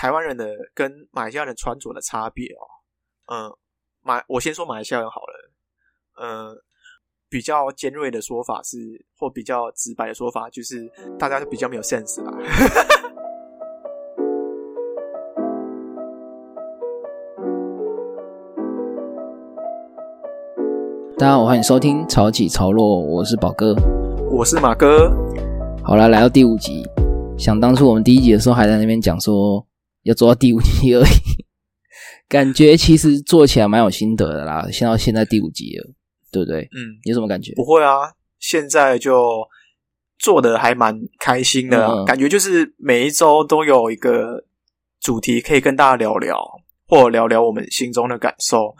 台湾人的跟马来西亚人穿着的差别哦，嗯，马我先说马来西亚人好了，嗯，比较尖锐的说法是，或比较直白的说法就是，大家就比较没有 sense 啦。大家好，欢迎收听《潮起潮落》，我是宝哥。我是马哥，好了，来到第五集。想当初我们第一集的时候还在那边讲说要做到第五集而已，感觉其实做起来蛮有心得的啦。现到现在第五集了，对不对？嗯，你有什么感觉？不会啊，现在就做的还蛮开心的、啊，嗯感觉就是每一周都有一个主题可以跟大家聊聊，或聊聊我们心中的感受。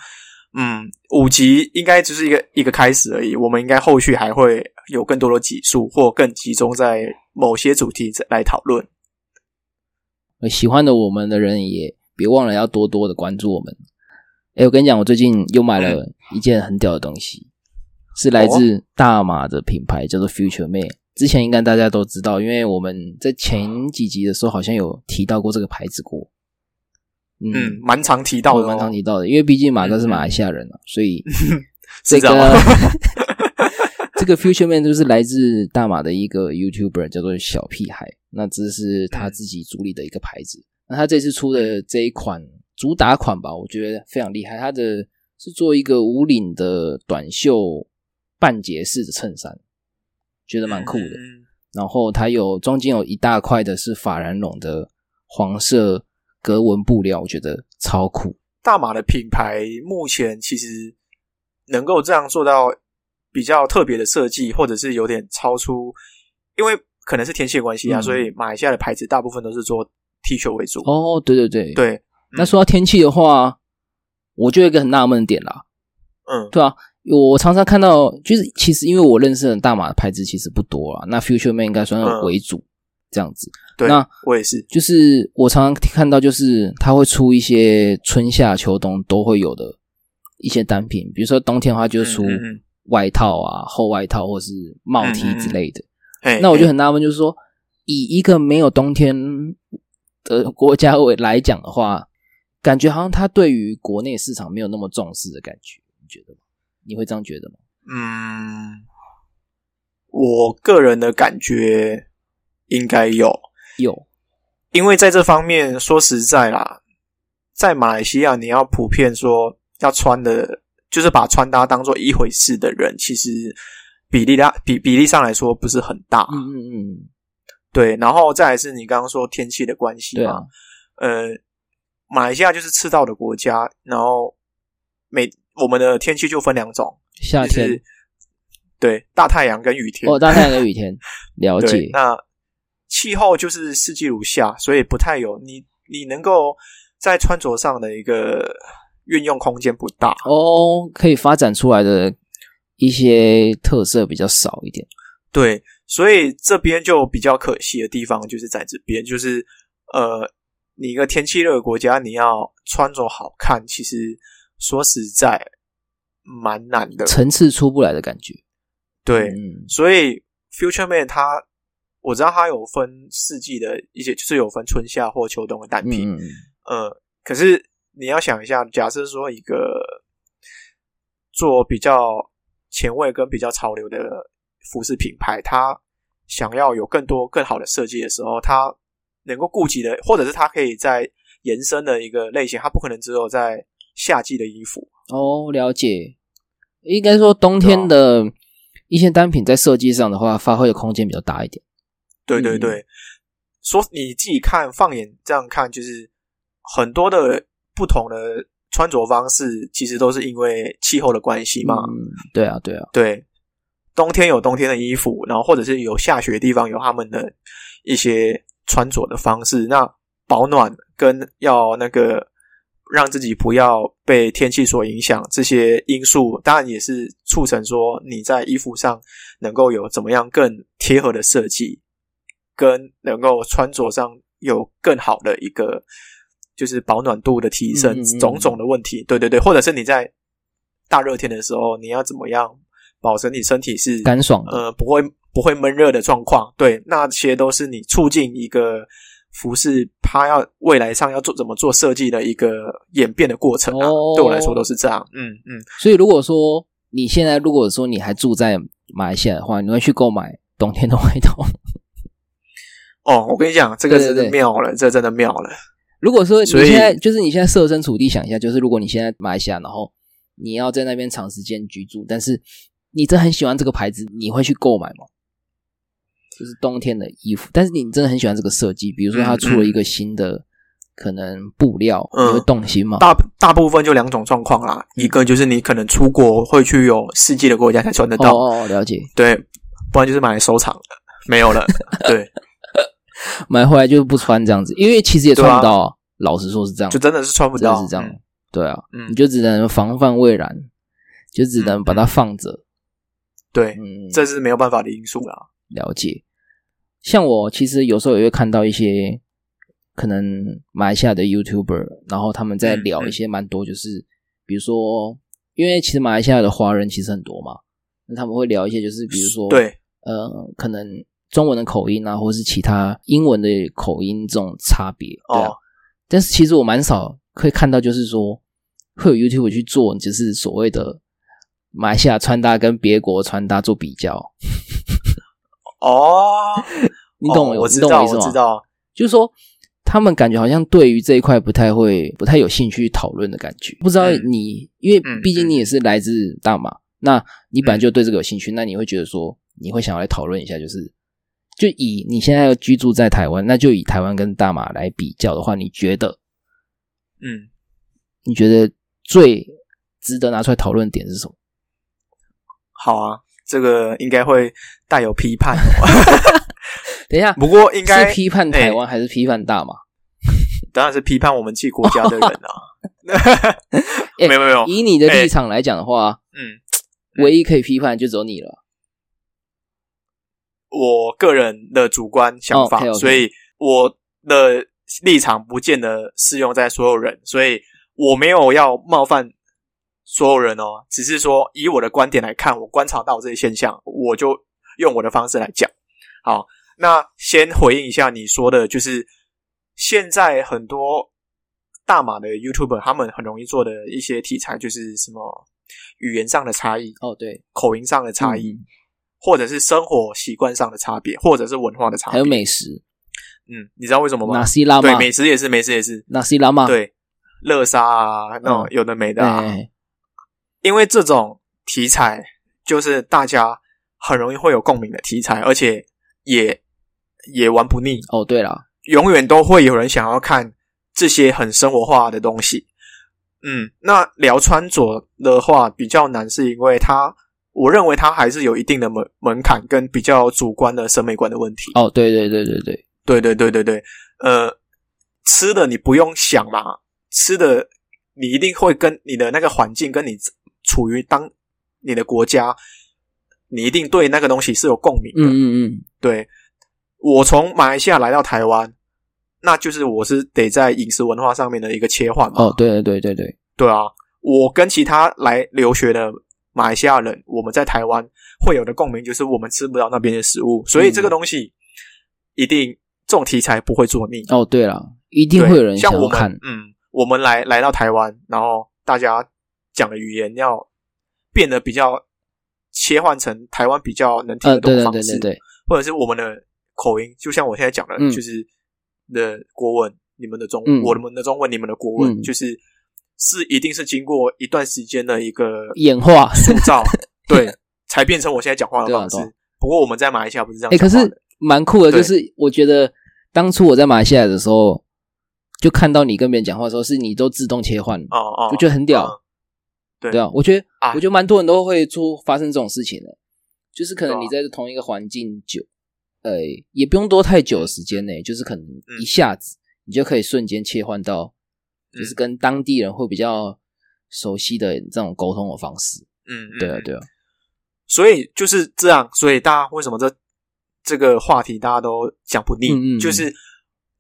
嗯，五集应该只是一个一个开始而已，我们应该后续还会有更多的集数，或更集中在某些主题来讨论。喜欢的我们的人也别忘了要多多的关注我们。哎，我跟你讲，我最近又买了一件很屌的东西，是来自大马的品牌，叫做 Future Mate。之前应该大家都知道，因为我们在前几集的时候好像有提到过这个牌子过。嗯，蛮常提到的、哦，蛮常提到的，因为毕竟马哥是马来西亚人啊，所以 这个 这个 Future Man 就是来自大马的一个 YouTuber，叫做小屁孩。那这是他自己主理的一个牌子。那他这次出的这一款主打款吧，我觉得非常厉害。它的是做一个无领的短袖半截式的衬衫，觉得蛮酷的。嗯然后它有中间有一大块的是法兰绒的黄色格纹布料，我觉得超酷。大码的品牌目前其实能够这样做到比较特别的设计，或者是有点超出，因为可能是天气的关系啊，嗯所以马来西亚的牌子大部分都是做 T 恤为主。哦，对对对，对，那说到天气的话，我就有一个很纳闷的点啦，嗯对啊，我常常看到，就是其实因为我认识的大马的牌子其实不多啊，那 Future Man 应该算是嗯为主、这样子。对，那我也是。就是我常常看到，就是它会出一些春夏秋冬都会有的一些单品，比如说冬天的话就出外套啊、厚外套或是帽 T 之类的。嘿那我就很纳闷，就是说，以一个没有冬天的国家为来讲的话，感觉好像他对于国内市场没有那么重视的感觉，你觉得吗？你会这样觉得吗？嗯，我个人的感觉应该有，有，因为在这方面说实在啦，在马来西亚你要普遍说要穿的，就是把穿搭当做一回事的人，其实比例啦比比例上来说不是很大。嗯嗯嗯，对，然后再来是你刚刚说天气的关系嘛，啊，呃，马来西亚就是赤道的国家，然后每我们的天气就分两种，夏天就是对大太阳跟雨天。哦，大太阳跟雨天，了解，，那气候就是四季如夏，所以不太有你你能够在穿着上的一个运用空间不大。哦，可以发展出来的一些特色比较少一点。对，所以这边就比较可惜的地方就是在这边，就是呃，你一个天气热的国家，你要穿着好看，其实说实在蛮难的。层次出不来的感觉。对，嗯，所以 Future Man 它我知道它有分四季的一些，就是有分春夏或秋冬的单品。呃，可是你要想一下，假设说一个做比较前卫跟比较潮流的服饰品牌，它想要有更多更好的设计的时候，它能够顾及的，或者是它可以在延伸的一个类型，它不可能只有在夏季的衣服。哦，了解。应该说冬啊天的一些单品在设计上的话，发挥的空间比较大一点。嗯对对对，说你自己看，放眼这样看，就是很多的不同的穿着方式，其实都是因为气候的关系嘛。嗯，对啊，对啊，对，冬天有冬天的衣服，然后或者是有下雪的地方有他们的一些穿着的方式。那保暖跟要那个让自己不要被天气所影响，这些因素当然也是促成说你在衣服上能够有怎么样更贴合的设计，跟能够穿着上有更好的一个就是保暖度的提升，嗯嗯嗯种种的问题。对对对，或者是你在大热天的时候，你要怎么样保证你身体是干爽的。呃不会不会闷热的状况？对，那些都是你促进一个服饰它要未来上要做怎么做设计的一个演变的过程啊。哦对我来说都是这样。嗯嗯，所以如果说你现在如果说你还住在马来西亚的话，你会去购买冬天的外套。哦，我跟你讲，这个真对对对的妙了，这真的妙了。如果说你现在就是你现在设身处地想一下，就是如果你现在马来西亚，然后你要在那边长时间居住，但是你真的很喜欢这个牌子，你会去购买吗？就是冬天的衣服，但是你真的很喜欢这个设计，比如说它出了一个新的可能布料，嗯你会动心吗？大大部分就两种状况啦，一个就是你可能出国会去有四季的国家才穿得到，哦哦，哦了解。对，不然就是买来收藏，没有了。对，买回来就不穿这样子，因为其实也穿不到啊。老实说是这样，就真的是穿不到，真的是这样。对啊，嗯你就只能防范未然，就只能把它放着。对，嗯，这是没有办法的因素啦。了解。像我其实有时候也会看到一些可能马来西亚的 YouTuber，然后他们在聊一些蛮多，就是、比如说，因为其实马来西亚的华人其实很多嘛，那他们会聊一些就是比如说，对，呃，可能中文的口音啊，或是其他英文的口音这种差别，对啊。哦但是其实我蛮少会看到，就是说会有 YouTube 去做，就是所谓的马来西亚穿搭跟别国穿搭做比较，哦，你懂我、哦我知道，我意思吗？我知道。就是说，他们感觉好像对于这一块不太会、不太有兴趣讨论的感觉。不知道嗯你，因为嗯毕竟你也是来自大马，那你本来就对这个有兴趣，那你会觉得说，你会想要来讨论一下，就是就以你现在要居住在台湾，那就以台湾跟大马来比较的话，你觉得嗯，你觉得最值得拿出来讨论的点是什么？好啊，这个应该会带有批判哦。等一下，不过应该是批判台湾还是批判大马？当然是批判我们自己国家的人啊。哎没有没有，以你的立场来讲的话，嗯，唯一可以批判就只有你了。我个人的主观想法，所以我的立场不见得适用在所有人，所以我没有要冒犯所有人哦，只是说以我的观点来看，我观察到这些现象，我就用我的方式来讲。好，那先回应一下你说的，就是现在很多大马的 YouTuber 他们很容易做的一些题材，就是什么语言上的差异、哦，对，口音上的差异。嗯或者是生活习惯上的差别，或者是文化的差别。还有美食，嗯，你知道为什么吗纳？西拉对，美食也是，美食也是，纳西拉嘛，对，乐沙啊，那种有的没的啊。哎，因为这种题材就是大家很容易会有共鸣的题材，而且也也玩不腻，哦，对了，永远都会有人想要看这些很生活化的东西。嗯，那聊穿着的话比较难，是因为它，我认为它还是有一定的门门槛跟比较主观的审美观的问题。哦，对对对对对，对对对对对，呃，吃的你不用想嘛，吃的你一定会跟你的那个环境，跟你处于当你的国家，你一定对那个东西是有共鸣的。嗯嗯嗯，对，我从马来西亚来到台湾，那就是我是得在饮食文化上面的一个切换嘛。哦，对对对对对，对啊，我跟其他来留学的马来西亚人，我们在台湾会有的共鸣就是我们吃不到那边的食物，所以这个东西一定这种题材不会做腻。哦，对了，一定对会有人像我们嗯，我们来来到台湾，然后大家讲的语言要变得比较切换成台湾比较能听得懂的方式，对对对，或者是我们的口音，就像我现在讲的，嗯。就是的国文，你们的中，嗯。我们的中文，你们的国文，嗯。就是是一定是经过一段时间的一个演化，塑造，对，才变成我现在讲话的方式。对啊。啊。不过我们在马来西亚不是这样哎，可是蛮酷的，就是我觉得当初我在马来西亚的时候，就看到你跟别人讲话的时候，是你都自动切换，哦哦，我觉得很屌。嗯对。对啊，我觉得，啊。我觉得蛮多人都会出发生这种事情的，就是可能你在同一个环境久，呃，也不用多太久的时间内，就是可能嗯。一下子你就可以瞬间切换到，就是嗯跟当地人会比较熟悉的这种沟通的方式。嗯，嗯对啊，对啊，所以就是这样，所以大家为什么这这个话题大家都讲不腻？嗯嗯嗯就是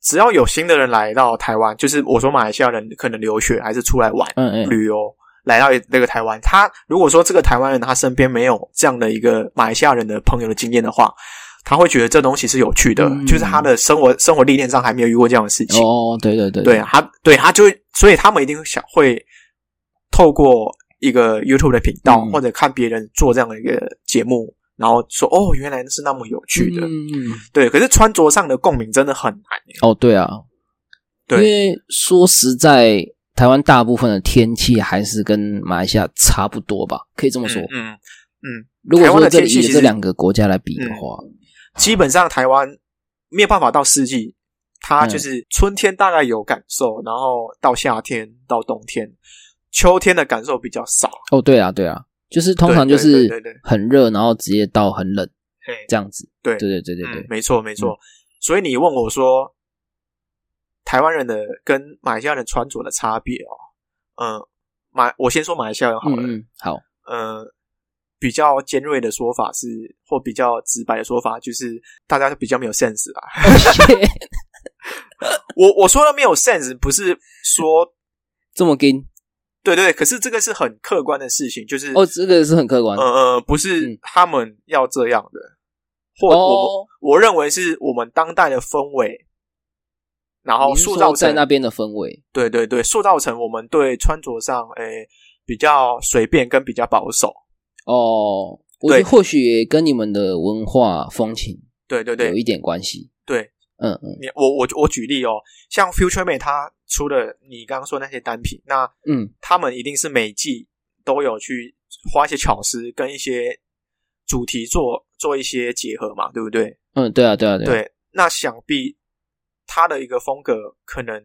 只要有新的人来到台湾，就是我说马来西亚人可能留学还是出来玩、嗯嗯，旅游，来到那个台湾，他如果说这个台湾人他身边没有这样的一个马来西亚人的朋友的经验的话，他会觉得这东西是有趣的，嗯就是他的生活生活历练上还没有遇过这样的事情。哦，对对对对，他对他就所以他们一定想会透过一个 YouTube 的频道、嗯或者看别人做这样的一个节目，然后说哦，原来是那么有趣的。嗯，对，可是穿着上的共鸣真的很难。哦，对啊，对因为说实在，台湾大部分的天气还是跟马来西亚差不多吧，可以这么说。嗯嗯，如果说这天气其实以这两个国家来比的话，基本上台湾没有办法到四季，它嗯。就是春天大概有感受，然后到夏天到冬天，秋天的感受比较少。哦，对啊，对啊，就是通常就是很热，然后直接到很冷嘿。这样子。对。对对对对对。嗯，，没错没错。所以你问我说，台湾人的跟马来西亚人穿着的差别哦，嗯，马我先说马来西亚人好了，嗯嗯，好，呃，比较尖锐的说法是，或比较直白的说法就是，大家比较没有 sense 啊。我我说的没有 sense，不是说 这么跟对对，可是这个是很客观的事情，就是哦，这个是很客观呃呃，不是嗯他们要这样的，或我哦。我认为是我们当代的氛围，然后塑造成在那边的氛围对对对，塑造成我们对穿着上诶比较随便跟比较保守。哦，我觉对得或许也跟你们的文化风情对对对有一点关系。对，嗯嗯你我我我举例哦，像 Future Mate 它出的你刚刚说那些单品，那嗯，他们一定是每季都有去花一些巧思跟一些主题做做一些结合嘛，对不对？嗯，对啊，对啊，对啊，对，那想必他的一个风格可能，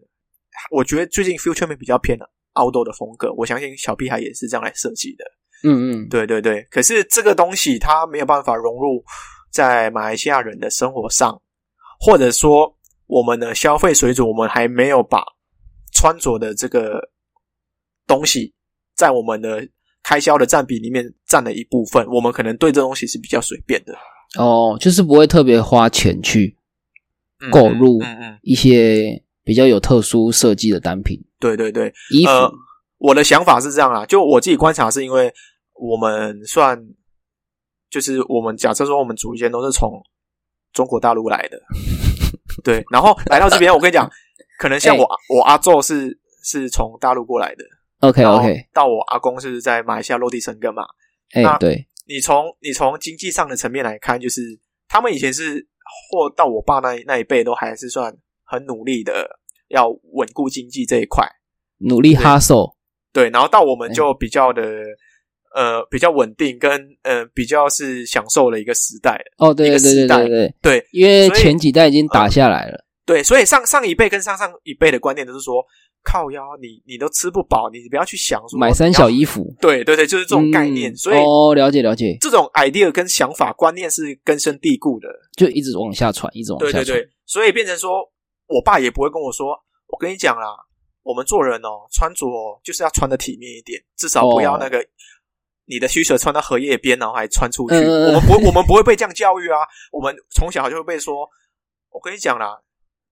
我觉得最近 Future Mate 比较偏 outdoor 的风格，我相信小屁孩也是这样来设计的。嗯嗯，对对对，可是这个东西它没有办法融入在马来西亚人的生活上，或者说我们的消费水准，我们还没有把穿着的这个东西在我们的开销的占比里面占了一部分，我们可能对这东西是比较随便的，哦，就是不会特别花钱去嗯购入一些比较有特殊设计的单品，对对对，衣服。呃，我的想法是这样啦，就我自己观察，是因为我们算就是我们假设说我们祖先都是从中国大陆来的，对，然后来到这边，我跟你讲，可能像我、我阿昼是是从大陆过来的，OK OK，到我阿公是在马来西亚落地生根嘛，哎、那对，你从你从经济上的层面来看，就是他们以前是或到我爸那那一辈都还是算很努力的，要稳固经济这一块。努力哈手，对，然后到我们哎就比较的、呃比较稳定，跟呃比较是享受的一个时代。哦，对对对对对，对因为前几代已经打下来了，对，所以上上一辈跟上上一辈的观念都是说，靠腰你你都吃不饱，你不要去想说买三小衣服对对对，就是这种概念。嗯所以哦，了解了解，这种 idea 跟想法观念是根深蒂固的。就一直往下传，一直往下传。对对对，所以变成说我爸也不会跟我说，我跟你讲啦，我们做人哦，穿着哦就是要穿的体面一点，至少不要那个。你的需求穿到荷叶边，然后还穿出去，我们不，我们不会被这样教育啊。我们从小就会被说，我跟你讲啦，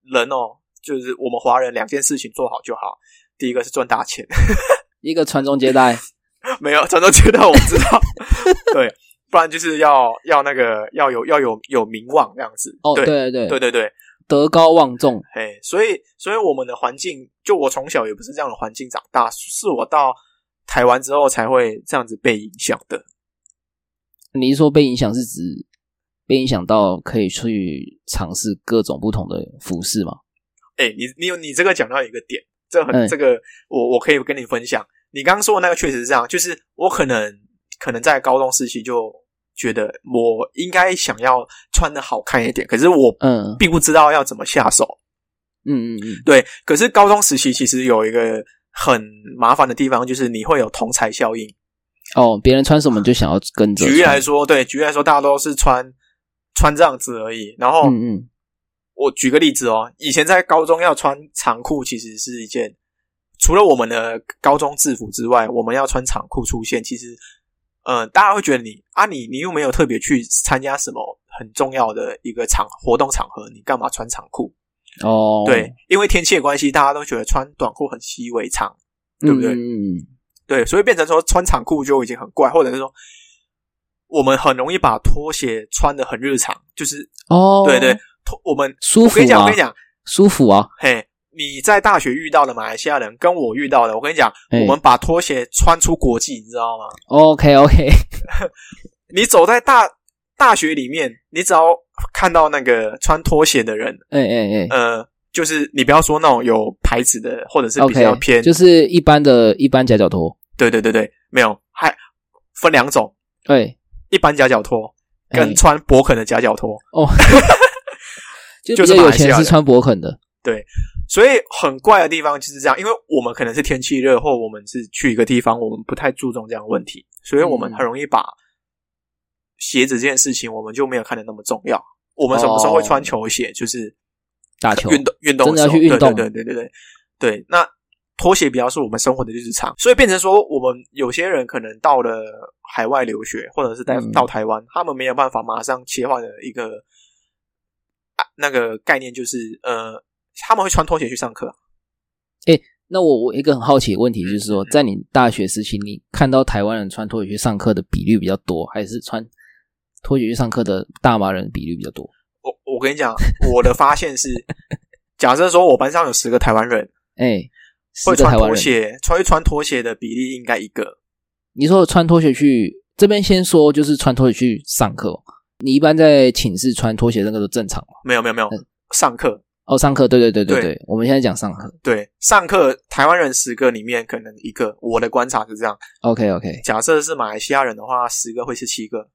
人哦，就是我们华人两件事情做好就好。第一个是赚大钱，一个传宗接代，没有传宗接代，我们知道，对，不然就是要要那个要有要有有名望这样子。哦，对对对。对对对，德高望重，哎，所以所以我们的环境，就我从小也不是这样的环境长大，是我到台湾之后才会这样子被影响的。你是说被影响是指被影响到可以去尝试各种不同的服饰吗？哎，你你有你这个讲到一个点，这很、嗯这个我我可以跟你分享。你刚刚说的那个确实是这样，就是我可能可能在高中时期就觉得我应该想要穿的好看一点，可是我嗯并不知道要怎么下手。嗯嗯嗯，对，可是高中时期其实有一个很麻烦的地方，就是你会有同才效应。哦，别人穿什么就想要跟着。举例来说，对，举例来说，大家都是穿穿这样子而已。然后，嗯嗯，我举个例子哦，以前在高中要穿长裤，其实是一件除了我们的高中制服之外，我们要穿长裤出现，其实，呃，大家会觉得你啊，你你又没有特别去参加什么很重要的一个场活动场合，你干嘛穿长裤？哦，对，因为天气的关系，大家都觉得穿短裤很习以为常，对不对？嗯对，所以变成说穿长裤就已经很怪，或者是说我们很容易把拖鞋穿的很日常，就是哦，对对，拖我们舒服我跟你讲，我啊跟你，讲，舒服啊，嘿，你在大学遇到的马来西亚人，跟我遇到的，我跟你讲，我们把拖鞋穿出国际，你知道吗？OK OK，你走在大大学里面，你只要看到那个穿拖鞋的人，哎哎哎。呃，就是你不要说那种有牌子的，或者是比较，OK，偏，就是一般的一般夹脚拖，对对对对，没有，还分两种，对，一般夹脚拖跟哎穿勃肯的夹脚拖，哦，就就是有来西亚钱是穿勃肯的，对。所以很怪的地方就是这样，因为我们可能是天气热，或我们是去一个地方，我们不太注重这样的问题，所以我们嗯。很容易把鞋子这件事情，我们就没有看的那么重要。我们什么时候会穿球鞋？就是打球运动运动对对对对对对对。那拖鞋比较是我们生活的日常，所以变成说，我们有些人可能到了海外留学，或者是在嗯到台湾，他们没有办法马上切换的一个啊那个概念，就是呃，他们会穿拖鞋去上课。哎那我我一个很好奇的问题就是嗯说，在你大学时期，你看到台湾人穿拖鞋去上课的比率比较多，还是穿拖鞋去上课的大麻人比率比较多？我我跟你讲，我的发现是，假设说我班上有十个台湾人，哎，会穿拖鞋，穿会穿拖鞋的比例应该一个。你说穿拖鞋去这边先说，就是穿拖鞋去上课哦。你一般在寝室穿拖鞋那个都正常吗？没有没有没有嗯，上课哦，上课，对对对对对对，我们现在讲上课。对上课，台湾人十个里面可能一个。我的观察是这样，OK OK，假设是马来西亚人的话，十个会是七个。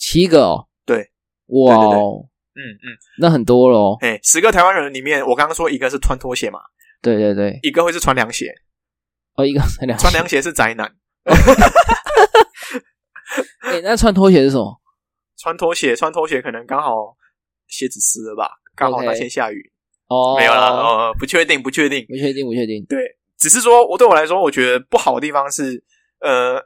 七个哦。对，哇对对哦，嗯嗯，那很多了哦。哎，十个台湾人里面，我刚刚说一个是穿拖鞋嘛，对对对，一个会是穿凉鞋，哦，一个两穿凉鞋是宅男，哎，那穿拖鞋是什么？穿拖鞋穿拖鞋可能刚好鞋子湿了吧，刚好 OK 那天下雨，哦，没有啦，呃，不确定不确定。不确定，不确定。对，只是说我对我来说，我觉得不好的地方是，呃，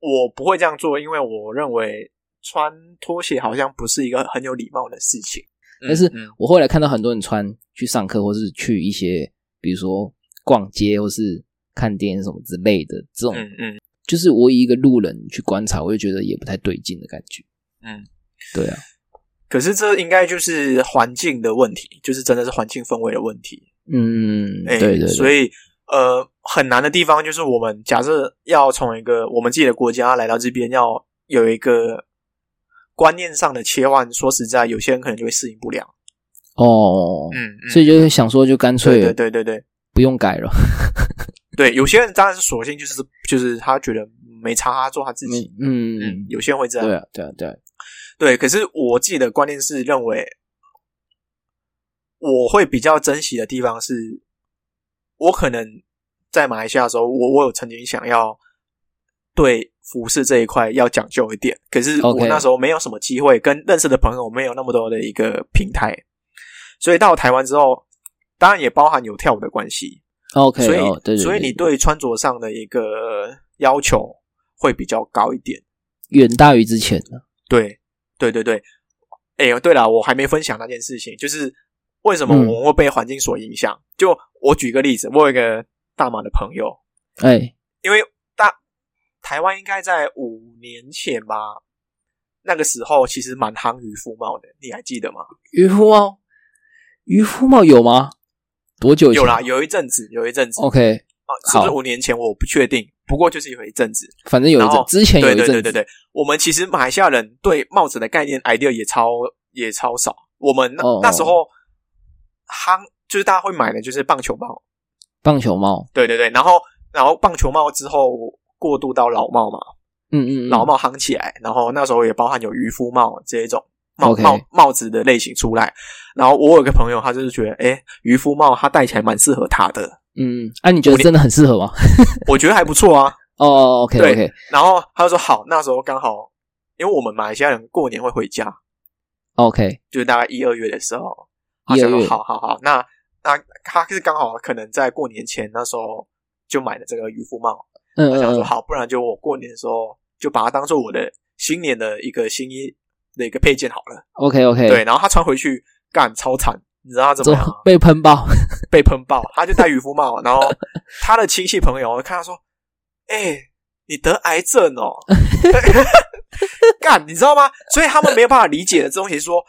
我不会这样做，因为我认为穿拖鞋好像不是一个很有礼貌的事情。但是嗯我后来看到很多人穿去上课，或是去一些，比如说逛街或是看电影什么之类的，这种、嗯嗯就是我以一个路人去观察，我就觉得也不太对劲的感觉。嗯，对啊，可是这应该就是环境的问题，就是真的是环境氛围的问题。嗯，对对，所以呃，很难的地方就是我们假设要从一个我们自己的国家来到这边，要有一个观念上的切换。说实在，有些人可能就会适应不了。哦，嗯，嗯所以就是想说，就干脆对对对对不用改了。对，有些人当然是索性就是就是他觉得没差，他做他自己。嗯嗯嗯，，有些人会这样。对啊，对啊，对啊，对，可是我自己的观念是认为，我会比较珍惜的地方是，我可能在马来西亚的时候，我我有曾经想要对服饰这一块要讲究一点，可是我那时候没有什么机会，跟认识的朋友没有那么多的一个平台，所以到台湾之后，当然也包含有跳舞的关系，OK，所以、哦，对对对，所以你对穿着上的一个要求会比较高一点。远大于之前的。对，对对对。哎，对了，我还没分享那件事情，就是为什么嗯我们会被环境所影响。就我举个例子，我有一个大马的朋友，哎，因为大台湾应该在五年前吧，那个时候其实蛮夯渔夫帽的，你还记得吗？渔夫帽，渔夫帽有吗？多久？有啦，有一阵子，有一阵子 OK，啊，是不是五年前？我不确定，不过就是有一阵子。反正有一阵之前有对一阵子，对对对对，我们其实马来西亚人对帽子的概念 idea 也超也超少。我们那、哦那时候夯就是大家会买的就是棒球帽，棒球帽，对对对，然后然后棒球帽之后过渡到老帽嘛，嗯嗯，嗯老帽夯起来，然后那时候也包含有渔夫帽这一种帽帽帽子的类型出来。然后我有个朋友，他就是觉得，哎，渔夫帽他戴起来蛮适合他的，嗯，啊，你觉得真的很适合吗？我觉得还不错啊。哦，OK 对 OK 然后他就说好，那时候刚好，因为我们马来西亚人过年会回家，OK，就是大概一二月的时候，他说好好好，那那他是刚好可能在过年前那时候就买了这个渔夫帽，嗯，他想说好，不然就我过年的时候就把它当做我的新年的一个新衣的一个配件好了。OK OK，对，，然后他穿回去干超惨，你知道他怎么样？被喷爆，被喷爆，他就戴渔夫帽，然后他的亲戚朋友看他说：“哎、你得癌症哦。”干，你知道吗？所以他们没有办法理解的这东西，说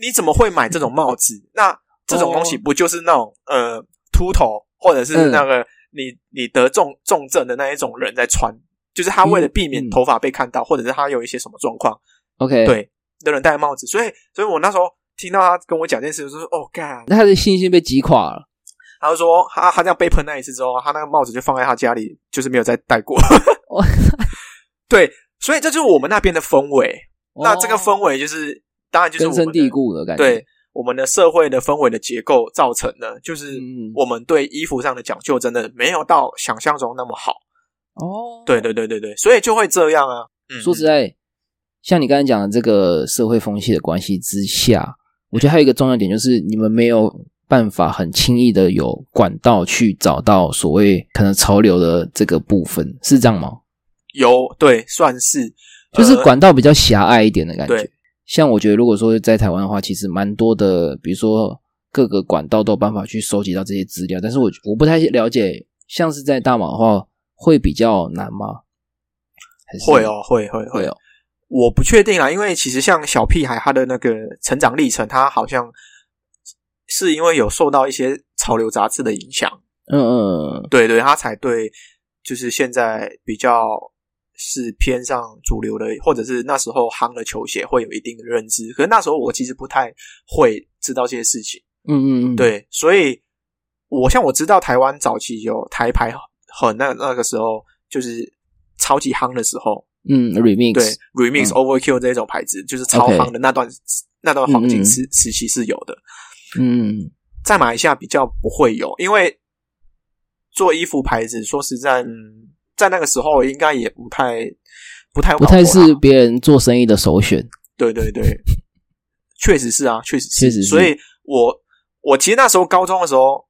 你怎么会买这种帽子？那这种东西不就是那种呃秃头，或者是那个你你得重重症的那一种人在穿？就是他为了避免头发被看到，或者是他有一些什么状况，OK，对的人戴帽子。所以，所以我那时候听到他跟我讲这件事，就说：“哦，干，那他的信心被击垮了。”他就说：“他他这样被喷那一次之后，他那个帽子就放在他家里，就是没有再戴过。对，所以这就是我们那边的氛围。那这个氛围就是，当然就是根深蒂固的感觉。对，我们的社会的氛围的结构造成的，就是我们对衣服上的讲究真的没有到想象中那么好。”哦，对对对对对，所以就会这样啊。说实在，像你刚才讲的这个社会风气的关系之下，我觉得还有一个重要点就是，你们没有办法很轻易的有管道去找到所谓可能潮流的这个部分，是这样吗？有，对，算是，就是管道比较狭隘一点的感觉。像我觉得，如果说在台湾的话，其实蛮多的，比如说各个管道都有办法去收集到这些资料，但是我我不太了解，像是在大马的话。会比较难吗？会哦，会会会哦，我不确定啊，因为其实像小屁孩他的那个成长历程，他好像是因为有受到一些潮流杂志的影响，嗯嗯，对对，他才对，就是现在比较是偏上主流的，或者是那时候夯的球鞋会有一定的认知，可是那时候我其实不太会知道这些事情，嗯嗯嗯，对，所以我像我知道台湾早期有台牌。很那那个时候就是超级夯的时候，嗯，remix。对 remix overkill 这种牌子就是超夯的那段那段黄金时时期是有的，嗯，在马来西亚比较不会有，因为做衣服牌子说实在，嗯，在那个时候应该也不太不太不太是别人做生意的首选，对对对，确实是啊，确实确实，所以我我其实那时候高中的时候。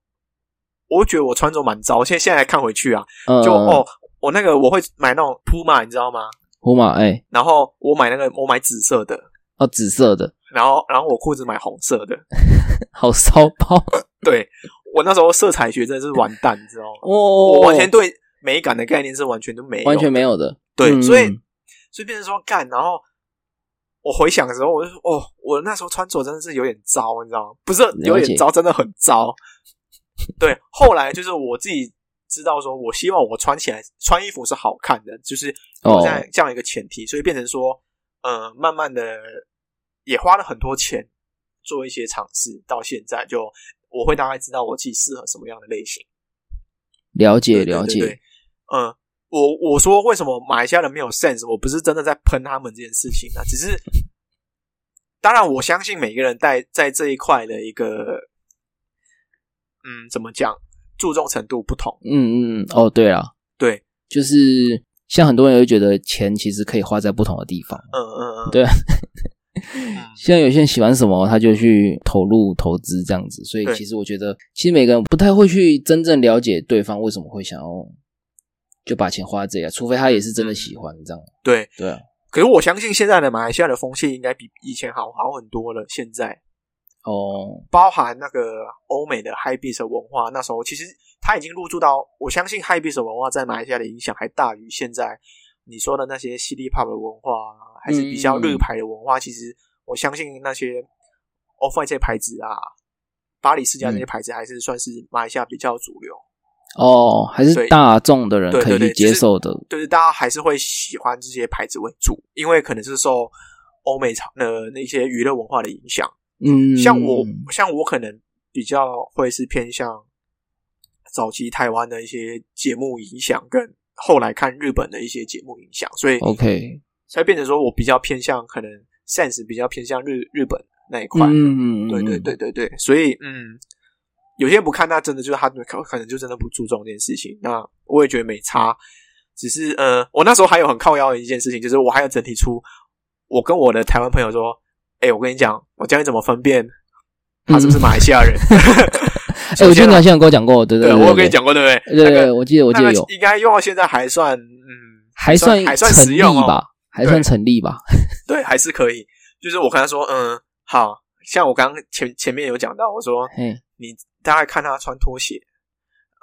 我觉得我穿着蛮糟，现在现在看回去啊，就哦，我那个我会买那种铺马，你知道吗？铺马哎，然后我买那个我买紫色的。哦，紫色的，然后然后我裤子买红色的，好骚包。对我那时候色彩学真的是完蛋，你知道吗？哦，我完全对美感的概念是完全都没完全没有的。对，所以所以变成说干，然后我回想的时候，我就说哦，我那时候穿着真的是有点糟，你知道吗？不是有点糟，真的很糟。对，后来就是我自己知道，说我希望我穿起来穿衣服是好看的，就是有在这样一个前提，所以变成说，呃，慢慢的也花了很多钱做一些尝试，到现在就我会大概知道我自己适合什么样的类型。了解了解，嗯，我我说为什么马来西亚人没有 sense，我不是真的在喷他们这件事情啊，只是当然我相信每个人在在这一块的一个。嗯，怎么讲？注重程度不同。嗯嗯哦，对啊，对，就是像很多人会觉得钱其实可以花在不同的地方。嗯嗯嗯，对。像有些人喜欢什么，他就去投入投资这样子。所以其实我觉得，其实每个人不太会去真正了解对方为什么会想要就把钱花在这里，除非他也是真的喜欢这样。对对啊。可是我相信现在的马来西亚的风气应该比以前好好很多了。现在。哦，包含那个欧美的 High Beat 文化，那时候其实他已经入驻到，我相信 High Beat 文化在马来西亚的影响还大于现在你说的那些 CD Pop 的文化，还是比较日牌的文化。其实我相信那些 Off White 这些牌子啊，巴黎世家这些牌子，还是算是马来西亚比较主流。哦，还是大众的人可以接受的，对，大家还是会喜欢这些牌子为主，因为可能是受欧美场的那些娱乐文化的影响。嗯，像我，像我可能比较会是偏向早期台湾的一些节目影响，跟后来看日本的一些节目影响，所以 OK 才变成说我比较偏向可能 sense 比较偏向日日本那一块。嗯，对对对对对，所以嗯，有些人不看，那真的就是他可可能就真的不注重这件事情。那我也觉得没差，只是呃，我那时候还有很靠腰的一件事情，就是我还有整体出，我跟我的台湾朋友说。哎，我跟你讲，我教你怎么分辨他是不是马来西亚人。哎，我记得你好像跟我讲过，对对，我有跟你讲过，对不对？对对，我记得我记得有，应该用到现在还算，嗯，还算还算实用吧，还算成立吧。对，还是可以。就是我跟他说，嗯，好像我刚刚前前面有讲到，我说，你大概看他穿拖鞋，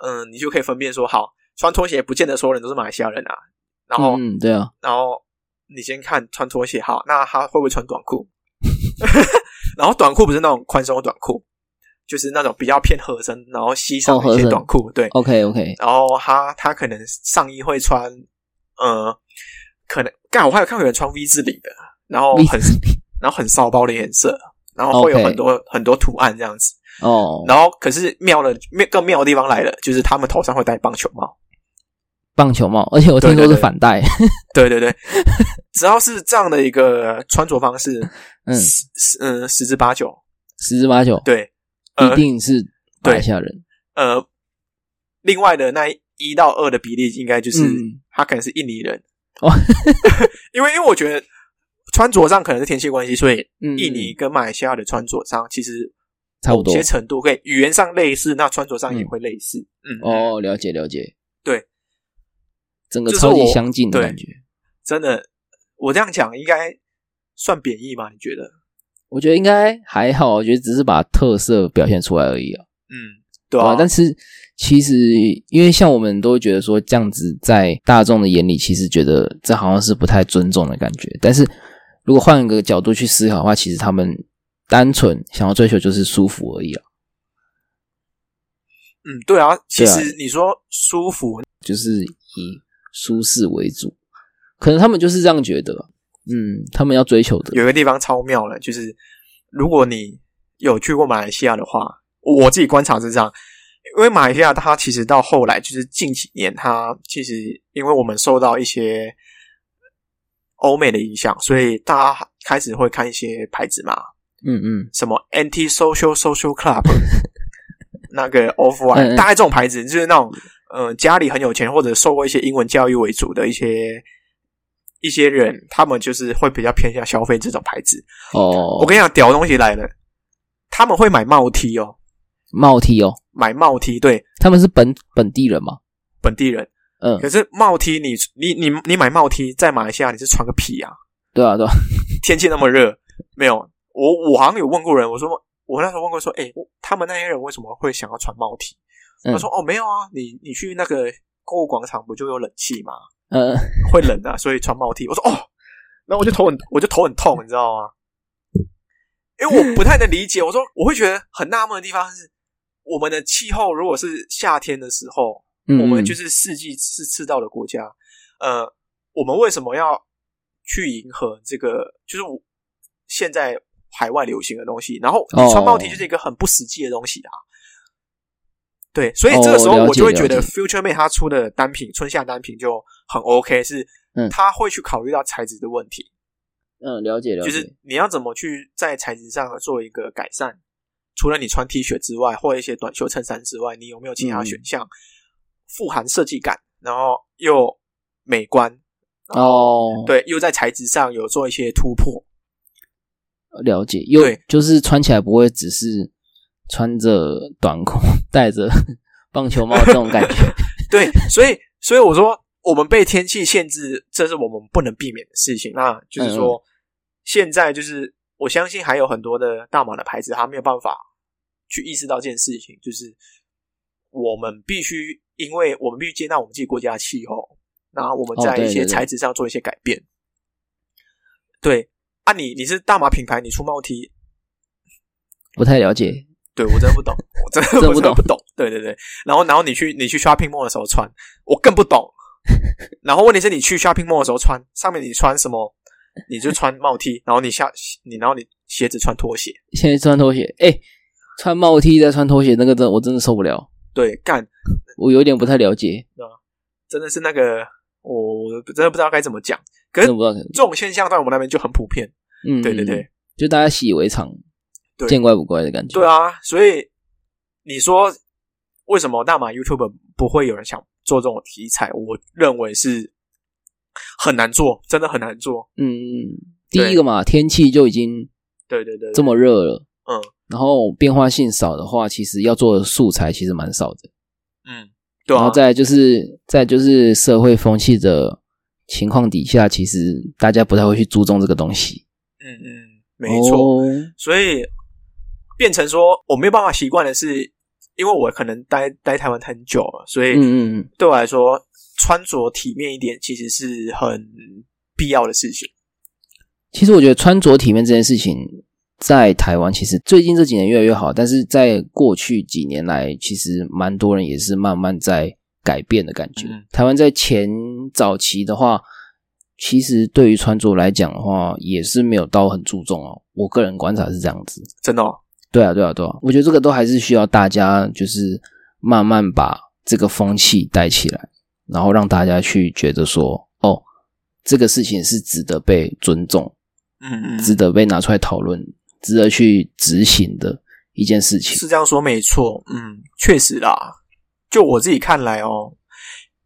嗯，你就可以分辨说，好，穿拖鞋不见得所有人都是马来西亚人啊。然后，嗯，对啊，然后。你先看穿拖鞋，好，那他会不会穿短裤？然后短裤不是那种宽松的短裤，就是那种比较偏合身，然后膝上的一些短裤，对。OK OK，然后他他可能上衣会穿，呃，可能干我还有看有人穿 V 字领的，然后很然后很骚包的颜色，然后会有很多很多图案这样子。哦，然后可是妙的妙更妙的地方来了，就是他们头上会戴棒球帽。棒球帽，而且我听说是反戴，对对对，只要是这样的一个穿着方式，嗯。十十嗯十之八九，十之八九，对，呃一定是马来西亚人。呃，另外的那一到二的比例应该就是、嗯。他可能是印尼人。哦，因为因为我觉得穿着上可能是天气关系，所以嗯，印尼跟马来西亚的穿着上其实差不多某些程度可以语言上类似，那穿着上也嗯会类似。嗯，哦，了解了解，对，整个超级相近的感觉。真的，我这样讲应该算贬义吗？你觉得？我觉得应该还好，我觉得只是把特色表现出来而已啊。嗯，对啊，但是其实，因为像我们都会觉得说这样子在大众的眼里，其实觉得这好像是不太尊重的感觉。但是如果换一个角度去思考的话，其实他们单纯想要追求就是舒服而已啊，嗯，对啊，其实你说舒服，就是以舒适为主。可能他们就是这样觉得，嗯，他们要追求的，有一个地方超妙了，就是如果你有去过马来西亚的话，我自己观察是这样，因为马来西亚它其实到后来就是近几年，它其实因为我们受到一些欧美的影响，所以大家开始会看一些牌子嘛，嗯嗯，什么 Anti Social Social Club，那个 Off 嗯 White，嗯。大概这种牌子就是那种呃家里很有钱或者受过一些英文教育为主的一些一些人，他们就是会比较偏向消费这种牌子。哦，我跟你讲，屌东西来了，他们会买帽 T 哦，帽 T 哦，买帽 T，对。他们是本本地人吗，本地人。嗯，可是帽 T，你你你你买帽 T，在马来西亚你是穿个屁啊！对啊对啊，天气那么热，没有我我好像有问过人，我说我那时候问过说，哎、他们那些人为什么会想要穿帽 T？、嗯他说哦没有啊，你你去那个购物广场不就有冷气吗？嗯，会冷啊，所以穿帽 T。我说哦，然后我就头很我就头很痛，你知道吗？因为我不太能理解，我说我会觉得很纳闷的地方是，我们的气候如果是夏天的时候，嗯我们就是是四季是赤道的国家，呃，我们为什么要去迎合这个？就是我现在海外流行的东西，然后你穿帽 T 哦就是一个很不实际的东西啊。对，所以这个时候我就会觉得 Future Mate 它出的单品春夏单品就很 OK，是嗯他会去考虑到材质的问题，嗯，了解了解，就是你要怎么去在材质上做一个改善。除了你穿 T 恤之外，或一些短袖衬衫之外，你有没有其他嗯选项？富含设计感，然后又美观，哦，对，又在材质上有做一些突破。了解，又对就是穿起来不会只是穿着短裤、戴着棒球帽这种感觉。对，所以所以我说，我们被天气限制，这是我们不能避免的事情。那就是嗯说，现在就是我相信还有很多的大码的牌子，他没有办法去意识到这件事情，就是我们必须，因为我们必须接纳我们自己国家的气候，然后我们在一些材质上做一些改变。对啊你，你是大码品牌，你出帽 T，不太了解，对我 真的不懂，我真的不懂我真的不懂。对对对，然后然后你去你去 shopping mall 的时候穿，我更不懂。然后问题是你去 shopping mall 的时候穿，上面你穿什么？你就穿帽 T，然后你下你然后你鞋子穿拖鞋，现在穿拖鞋，哎、穿帽 T 再穿拖鞋，那个真我真的受不了，对，干我有点不太了解，真的是那个我真的不知道该怎么讲。可。这种现象在我们那边就很普遍。嗯，对对对，就大家习以为常，见怪不怪的感觉。对啊，所以你说为什么大马 YouTube 不会有人想做这种题材？我认为是很难做，真的很难做。嗯，嗯，第一个嘛，天气就已经对对对，这么热了，嗯然后变化性少的话，其实要做的素材其实蛮少的。嗯，对啊然后，再就是再就是社会风气的情况底下，其实大家不太会去注重这个东西。嗯嗯，没错。哦所以变成说我没有办法习惯的是，因为我可能待待台湾很久了，所以嗯嗯嗯，对我来说，穿着体面一点其实是很必要的事情。其实我觉得穿着体面这件事情，在台湾其实最近这几年越来越好，但是在过去几年来，其实蛮多人也是慢慢在改变的感觉。嗯台湾在前早期的话，其实对于穿着来讲的话，也是没有到很注重哦。我个人观察是这样子。真的、哦，对啊，对啊，对啊，我觉得这个都还是需要大家就是慢慢把这个风气带起来，然后让大家去觉得说，哦，这个事情是值得被尊重，嗯嗯，值得被拿出来讨论，值得去执行的一件事情。是这样说没错，嗯，确实啦。就我自己看来哦，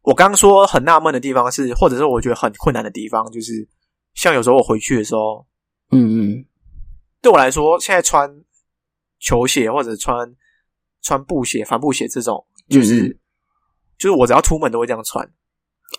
我刚刚说很纳闷的地方是，或者是我觉得很困难的地方，就是像有时候我回去的时候，嗯嗯，对我来说，现在穿球鞋或者穿穿布鞋、帆布鞋这种，就是、嗯就是我只要出门都会这样穿。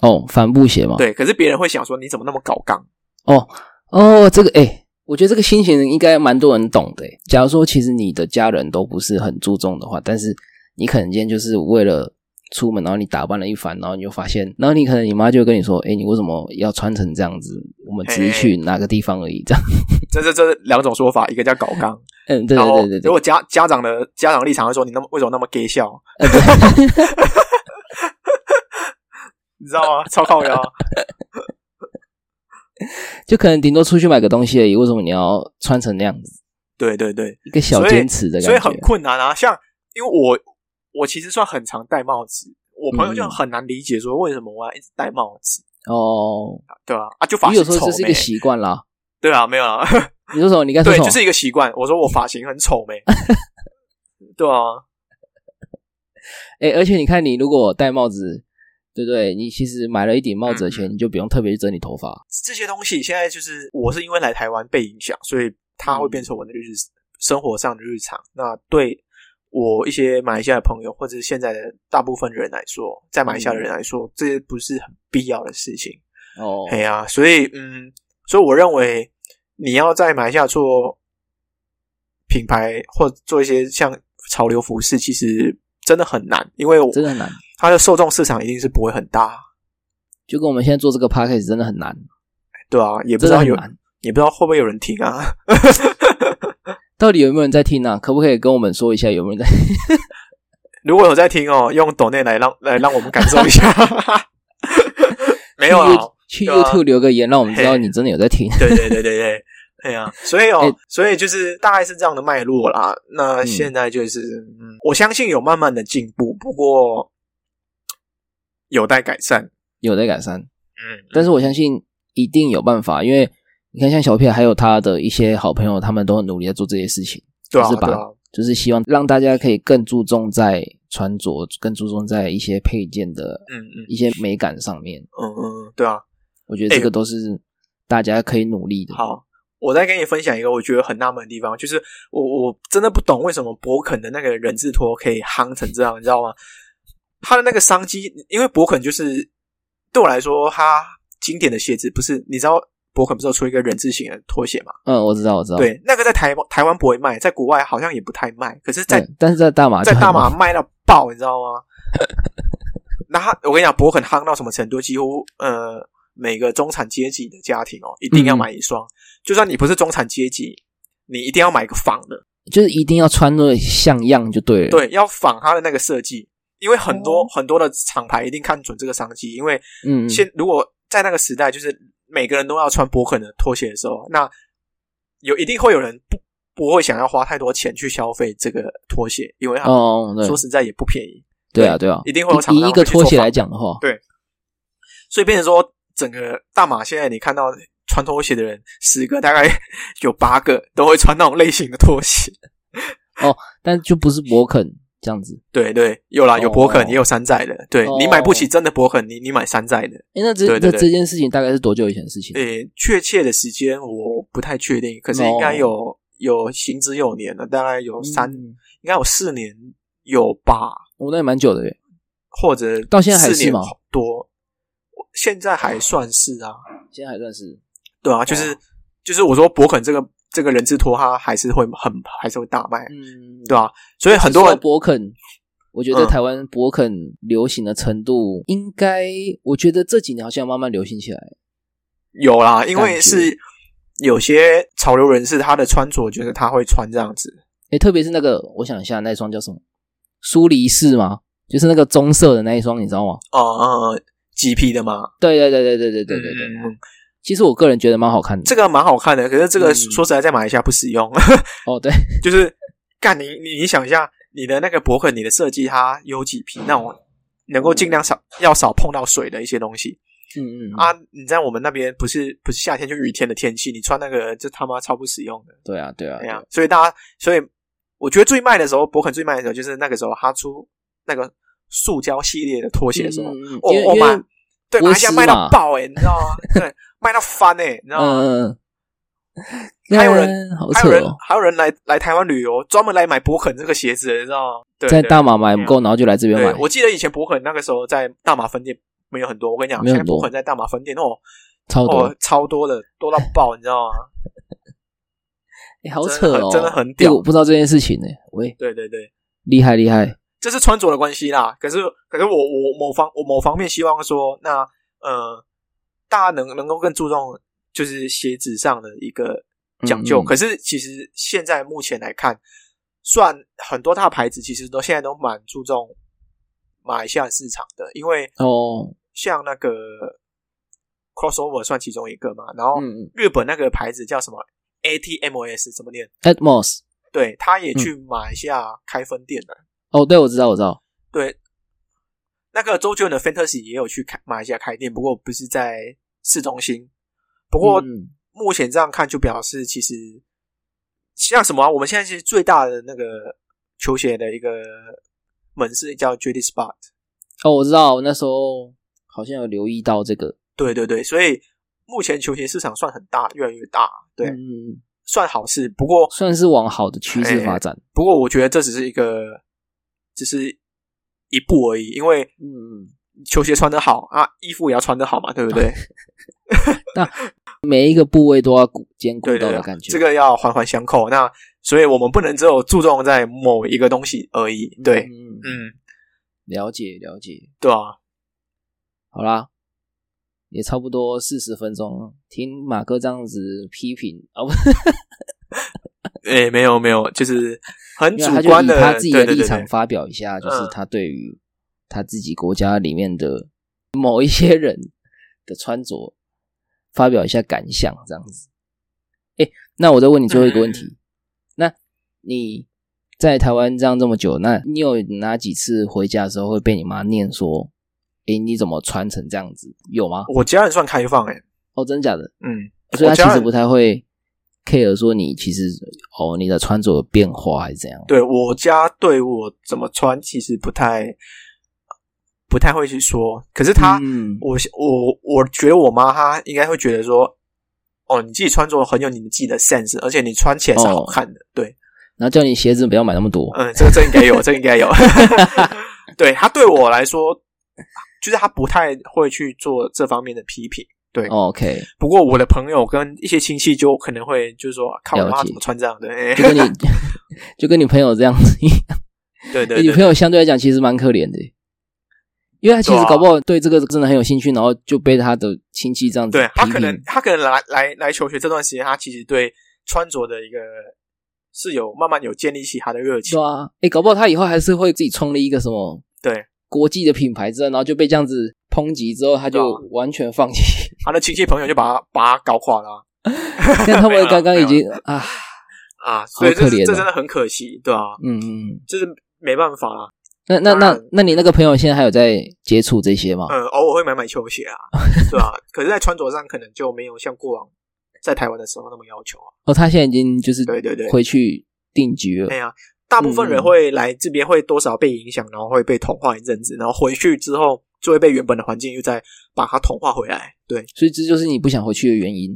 哦，帆布鞋嘛，对，可是别人会想说，你怎么那么搞刚？哦哦，这个哎、我觉得这个心情应该蛮多人懂的诶。假如说其实你的家人都不是很注重的话，但是你可能今天就是为了出门，然后你打扮了一番，然后你就发现，然后你可能你妈就会跟你说：“哎，你为什么要穿成这样子？我们只是去哪个地方而已。”这样，这这这两种说法，一个叫搞刚，嗯，对对对对对，如果家家长的家长立场会说，你那么为什么那么 gay 笑？你知道吗？超靠腰。就可能顶多出去买个东西而已，为什么你要穿成那样子？对对对，一个小坚持的感觉，所以很困难啊。像因为我我其实算很常戴帽子，我朋友就嗯很难理解说为什么我要一直戴帽子，哦。对、啊？啊，就发你有时这是一个习惯啦。对啊，没有啊，你说什么？你刚什么？就是一个习惯。我说我发型很丑没？对啊，哎、而且你看，你如果戴帽子，对不对？你其实买了一顶帽子的嗯钱，你就不用特别去整理头发。这些东西现在就是我是因为来台湾被影响，所以它会变成我的日生活上的日常。那对我一些马来西亚的朋友，或者是现在的大部分人来说，在马来西亚的人来说，这些不是很必要的事情。哦，哎呀、所以嗯，所以我认为你要在马来西亚做品牌或做一些像潮流服饰，其实真的很难，因为我真的很难。它的受众市场一定是不会很大，就跟我们现在做这个 podcast 真的很难，对啊，也不知道有。也不知道会不会有人听啊。到底有没有人在听啊、可不可以跟我们说一下有没有人在？如果有在听哦，用抖内来让来让我们感受一下。没有啊，去 YouTube 留个言，让我们知道你真的有在听。对对对对对，对呀、所以哦，哎所以就是大概是这样的脉络啦。那嗯现在就是，嗯，我相信有慢慢的进步，不过有待改善。有待改善，嗯，但是我相信一定有办法，因为你看，像小片还有他的一些好朋友，他们都很努力在做这些事情，对啊，就是把啊，就是希望让大家可以更注重在穿着，更注重在一些配件的嗯嗯一些美感上面。嗯嗯，对啊。我觉得这个都是大家可以努力的。好，我再跟你分享一个我觉得很纳闷的地方，就是我我真的不懂为什么博肯的那个人字拖可以夯成这样，你知道吗？他的那个商机，因为博肯就是对我来说，他经典的鞋子不是你知道博肯不是有出一个人字形的拖鞋嘛？嗯，我知道，我知道。对，那个在台台湾不会卖，在国外好像也不太卖，可是在，对，但是在大马在大马卖到爆，你知道吗？那他我跟你讲，博肯夯到什么程度？几乎呃每个中产阶级的家庭哦，一定要买一双。就算你不是中产阶级，你一定要买个仿的，就是一定要穿的像样就对了。，对，要仿它的那个设计。因为很多、哦很多的厂牌一定看准这个商机，因为嗯，现如果在那个时代，就是每个人都要穿博肯的拖鞋的时候，那有一定会有人不不会想要花太多钱去消费这个拖鞋，因为它哦，说，实在也不便宜，对啊，对啊，一定会有厂以一个拖鞋来讲的话，对。所以变成说，整个大马现在你看到穿拖鞋的人，十个大概 有八个都会穿那种类型的拖鞋。哦但就不是博肯这样子。对对，有啦，有博肯，哦也有山寨的。对、哦你买不起真的博肯，你你买山寨的。哎，那这对对对那这件事情大概是多久以前的事情？诶，确切的时间我不太确定，可是应该有、有行之有年了，大概有三，嗯应该有四年有吧，我那也蛮久的耶。或者到现在还是四年吗多，现在还算是啊，现在还算是对啊，就是就是我说博肯这个这个人字拖，它还是会很还是会大卖，嗯，对啊，所以很多人博肯，我觉得台湾博肯流行的程度，应该我觉得这几年好像慢慢流行起来。有啦，因为是有些潮流人士他的穿着，就是他会穿这样子。诶，特别是那个，我想一下，那一双叫什么？苏黎世吗？就是那个棕色的那一双，你知道吗？哦哦，麂皮的吗，对对对对对对对对对。其实我个人觉得蛮好看的。这个蛮好看的，可是这个嗯说实在，在马来西亚不实用。哦，对，就是干你你你想一下，你的那个勃肯，你的设计它有几皮那种，能够尽量少要少碰到水的一些东西嗯嗯嗯，啊。你在我们那边不是不是夏天就雨天的天气，你穿那个就他妈超不实用的。对啊对啊对啊，所以大家，所以我觉得最卖的时候，博肯最卖的时候就是那个时候，他出那个塑胶系列的拖鞋的时候，嗯嗯嗯哦哦妈因为因为，对，马来西亚卖到爆哎、你知道吗？对，卖到翻哎、你知道吗？嗯嗯嗯，还有人还有人还有人来来台湾旅游，专门来买博肯这个鞋子，你知道吗？对对在大马买不够，然后就来这边对，买。我记得以前博肯那个时候在大马分店没有很多，我跟你讲，现在没有很多勃肯在大马分店哦超多哦，超多的，多到爆，你知道吗？欸 好扯哦，真的很屌欸我不知道这件事情呢。喂，对对对，厉害厉害，这是穿着的关系啦。可是可是我我某方我某方面希望说，那呃，大家能能够更注重就是鞋子上的一个讲究。嗯。嗯可是其实现在目前来看，算很多大牌子其实都现在都蛮注重马来西亚市场的，因为哦，像那个 crossover 算其中一个嘛，然后日本那个牌子叫什么？ATMOS 怎么念？，Atmos，对，他也嗯。去马来西亚开分店了。哦，对，我知道我知道，对，那个周杰伦的 Fantasy 也有去开马来西亚开店，不过不是在市中心。不过嗯目前这样看，就表示其实像什么啊、我们现在其实最大的那个球鞋的一个门市叫 JD Spot。哦，我知道，我那时候好像有留意到这个，对对对，所以目前球鞋市场算很大，越来越大，对，嗯，算好事。不过算是往好的趋势发展。不过我觉得这只是一个，只是一步而已，因为嗯嗯，球鞋穿得好啊，衣服也要穿得好嘛，对不对？那每一个部位都要顾兼顾到的感，觉。这个要环环相扣。那所以我们不能只有注重在某一个东西而已。对，嗯，了解了解。对啊，好啦，也差不多四十分钟了，听马哥这样子批评啊，不，诶，没有没有，就是很主观的，他自己的立场发表一下，就是嗯他对于他自己国家里面的某一些人的穿着发表一下感想，这样子。哎，那我再问你最后一个问题，嗯那你在台湾这样这么久，那你有哪几次回家的时候会被你妈念说，哎，你怎么穿成这样子？有吗？我家人算开放诶，哦，真的假的？嗯，所以他其实不太会 care 说你其实哦你的穿着有变化还是怎样？对我家对我怎么穿其实不太不太会去说，可是他。嗯，我我我觉得我妈她应该会觉得说，哦，你自己穿着很有你们自己的 sense，而且你穿起来是好看的。对，然后叫你鞋子不要买那么多。嗯，这个这应该有，这应该有。对他对我来说，就是他不太会去做这方面的批评。对，哦 OK，不过我的朋友跟一些亲戚就可能会就是说，看我妈怎么穿这样的。哎就跟你 就跟你朋友这样子一样，对对对你朋友相对来讲其实蛮可怜的，因为他其实搞不好对这个真的很有兴趣，然后就被他的亲戚这样子对他可能。他可能来来来求学这段时间，他其实对穿着的一个是有慢慢有建立起他的热情对。啊，哎，搞不好他以后还是会自己创立一个什么对，国际的品牌之后，然后就被这样子抨击之后，他就完全放弃。他的亲戚朋友就把他把他搞垮了啊 但他们刚刚已经啊，啊，所以这是好可怜哦这真的很可惜，对啊，嗯嗯，就是没办法啦。那那那那你那个朋友现在还有在接触这些吗？嗯，偶尔会买买球鞋啊，对吧、可是，在穿着上可能就没有像过往在台湾的时候那么要求啊。哦，他现在已经就是对对对回去定居了对。呀，大部分人嗯会来这边会多少被影响，然后会被同化一阵子，然后回去之后就会被原本的环境又再把它同化回来。对，所以这就是你不想回去的原因。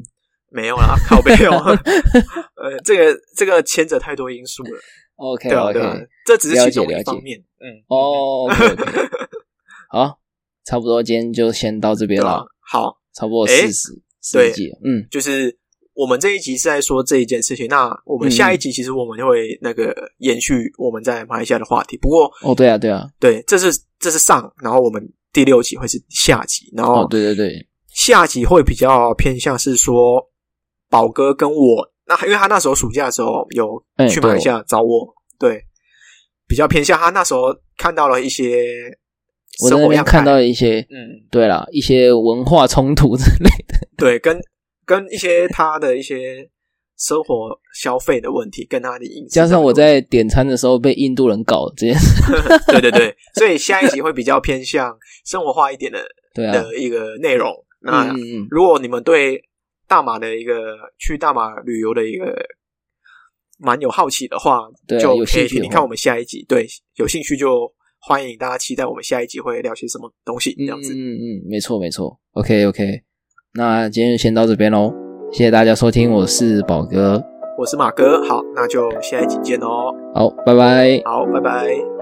没有啦，靠没有。呃，这个这个牵扯太多因素了，OK 对啊对这只是其中一方面。嗯，哦，OK，OK。好，差不多今天就先到这边了，？好，差不多诶四十对十几，嗯，就是我们这一集是在说这一件事情，那我们下一集其实我们会那个延续我们在马来西亚的话题。不过，哦，对啊，对啊，对，这是这是上，然后我们第六集会是下集，然后哦，对对对，下集会比较偏向是说宝哥跟我，那因为他那时候暑假的时候有哎去马来西亚找我，对，比较偏向他那时候看到了一些我在生活样态。那边看到一些，嗯，对了，一些文化冲突之类的。对，跟跟一些他的一些生活消费的问题，跟他的饮食，加上我，在点餐的时候被印度人搞这件事，对对对，所以下一集会比较偏向生活化一点的对啊，的一个内容。那嗯嗯嗯，如果你们对大马的一个去大马旅游的一个蛮有好奇的话，就可以有兴趣的话听听看我们下一集。对，有兴趣就欢迎大家期待我们下一集会聊些什么东西，这样子。嗯嗯嗯，没错没错。OK OK，那今天就先到这边喽，谢谢大家收听，我是宝哥，我是马哥，好，那就下一集见哦。好，拜拜。好，拜拜。